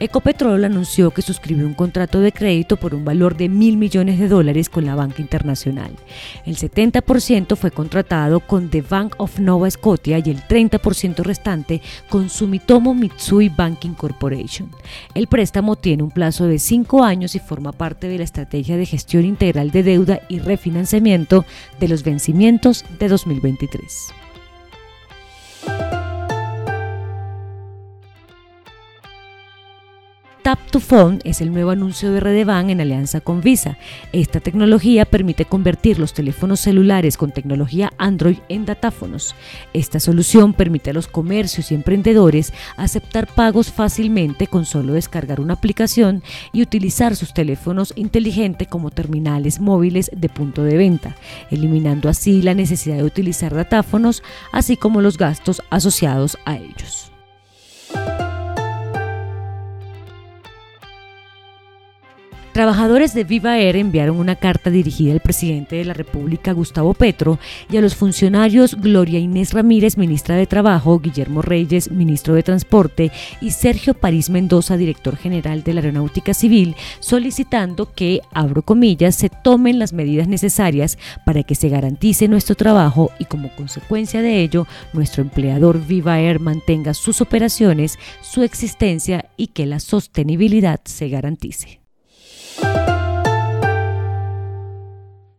Ecopetrol anunció que suscribió un contrato de crédito por un valor de mil millones de dólares con la banca internacional. El 70% fue contratado con The Bank of Nova Scotia y el 30% restante con Sumitomo Mitsui Banking Corporation. El préstamo tiene un plazo de cinco años y forma parte de la estrategia de gestión integral de deuda y refinanciamiento de los vencimientos de 2023. Tap to Phone es el nuevo anuncio de Redevan en alianza con Visa. Esta tecnología permite convertir los teléfonos celulares con tecnología Android en datáfonos. Esta solución permite a los comercios y emprendedores aceptar pagos fácilmente con solo descargar una aplicación y utilizar sus teléfonos inteligentes como terminales móviles de punto de venta, eliminando así la necesidad de utilizar datáfonos, así como los gastos asociados a ellos. Trabajadores de Viva Air enviaron una carta dirigida al presidente de la República, Gustavo Petro, y a los funcionarios Gloria Inés Ramírez, ministra de Trabajo, Guillermo Reyes, ministro de Transporte, y Sergio París Mendoza, director general de la Aeronáutica Civil, solicitando que, abro comillas, se tomen las medidas necesarias para que se garantice nuestro trabajo y como consecuencia de ello, nuestro empleador Viva Air mantenga sus operaciones, su existencia y que la sostenibilidad se garantice.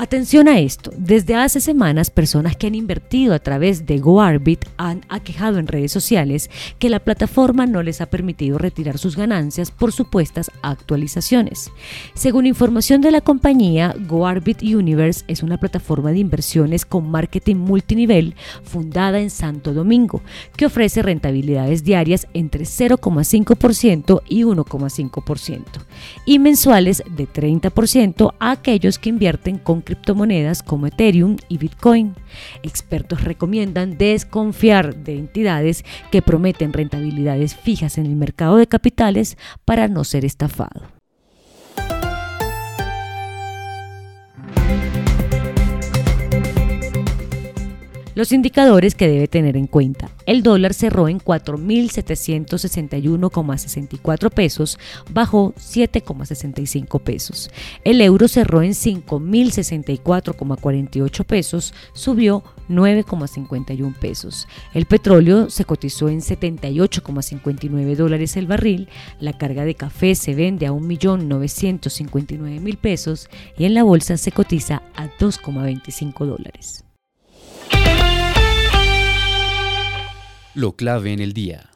Atención a esto, desde hace semanas personas que han invertido a través de GoArbit han aquejado en redes sociales que la plataforma no les ha permitido retirar sus ganancias por supuestas actualizaciones. Según información de la compañía, GoArbit Universe es una plataforma de inversiones con marketing multinivel fundada en Santo Domingo, que ofrece rentabilidades diarias entre 0,5% y 1,5% y mensuales de 30% a aquellos que invierten con criptomonedas como Ethereum y Bitcoin. Expertos recomiendan desconfiar de entidades que prometen rentabilidades fijas en el mercado de capitales para no ser estafado. Los indicadores que debe tener en cuenta. El dólar cerró en 4.761,64 pesos, bajó 7,65 pesos. El euro cerró en 5.064,48 pesos, subió 9,51 pesos. El petróleo se cotizó en 78,59 dólares el barril. La carga de café se vende a 1.959.000 pesos y en la bolsa se cotiza a 2,25 dólares. Lo clave en el día.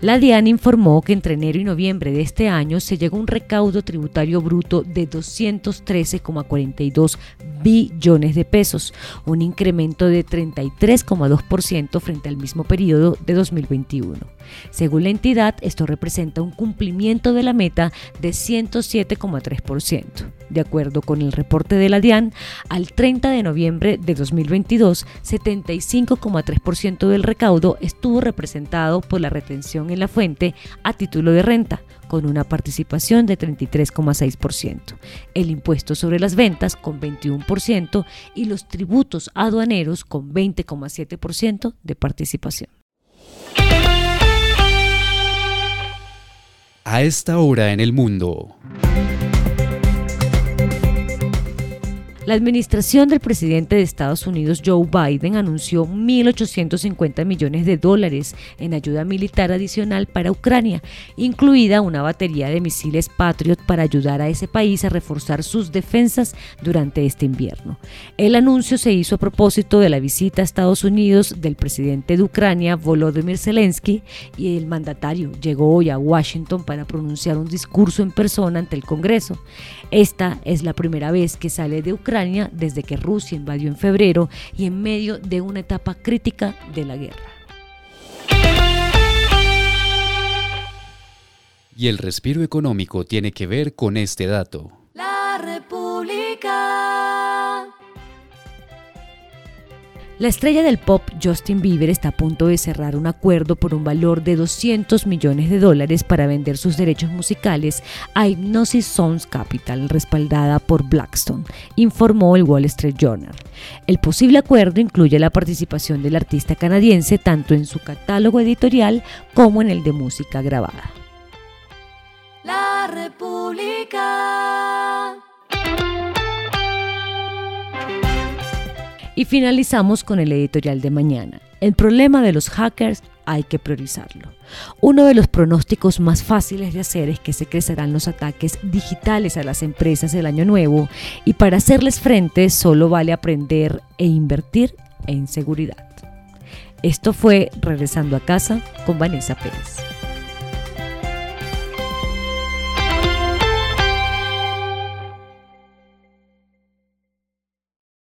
La DIAN informó que entre enero y noviembre de este año se llegó a un recaudo tributario bruto de 213,42 billones de pesos, un incremento de 33,2% frente al mismo periodo de 2021. Según la entidad, esto representa un cumplimiento de la meta de 107,3%. De acuerdo con el reporte de la DIAN, al 30 de noviembre de 2022, 75,3% del recaudo estuvo representado por la retención en la fuente a título de renta, con una participación de 33,6%, el impuesto sobre las ventas con 21% y los tributos aduaneros con 20,7% de participación. A esta hora en el mundo. La administración del presidente de Estados Unidos, Joe Biden, anunció 1.850 millones de dólares en ayuda militar adicional para Ucrania, incluida una batería de misiles Patriot para ayudar a ese país a reforzar sus defensas durante este invierno. El anuncio se hizo a propósito de la visita a Estados Unidos del presidente de Ucrania, Volodymyr Zelensky, y el mandatario llegó hoy a Washington para pronunciar un discurso en persona ante el Congreso. Esta es la primera vez que sale de Ucrania Ucrania desde que Rusia invadió en febrero y en medio de una etapa crítica de la guerra. Y el respiro económico tiene que ver con este dato. La estrella del pop Justin Bieber está a punto de cerrar un acuerdo por un valor de 200 millones de dólares para vender sus derechos musicales a Hypnosis Sounds Capital, respaldada por Blackstone, informó el Wall Street Journal. El posible acuerdo incluye la participación del artista canadiense tanto en su catálogo editorial como en el de música grabada. La República. Y finalizamos con el editorial de mañana. El problema de los hackers hay que priorizarlo. Uno de los pronósticos más fáciles de hacer es que se crecerán los ataques digitales a las empresas el año nuevo y para hacerles frente solo vale aprender e invertir en seguridad. Esto fue Regresando a casa con Vanessa Pérez.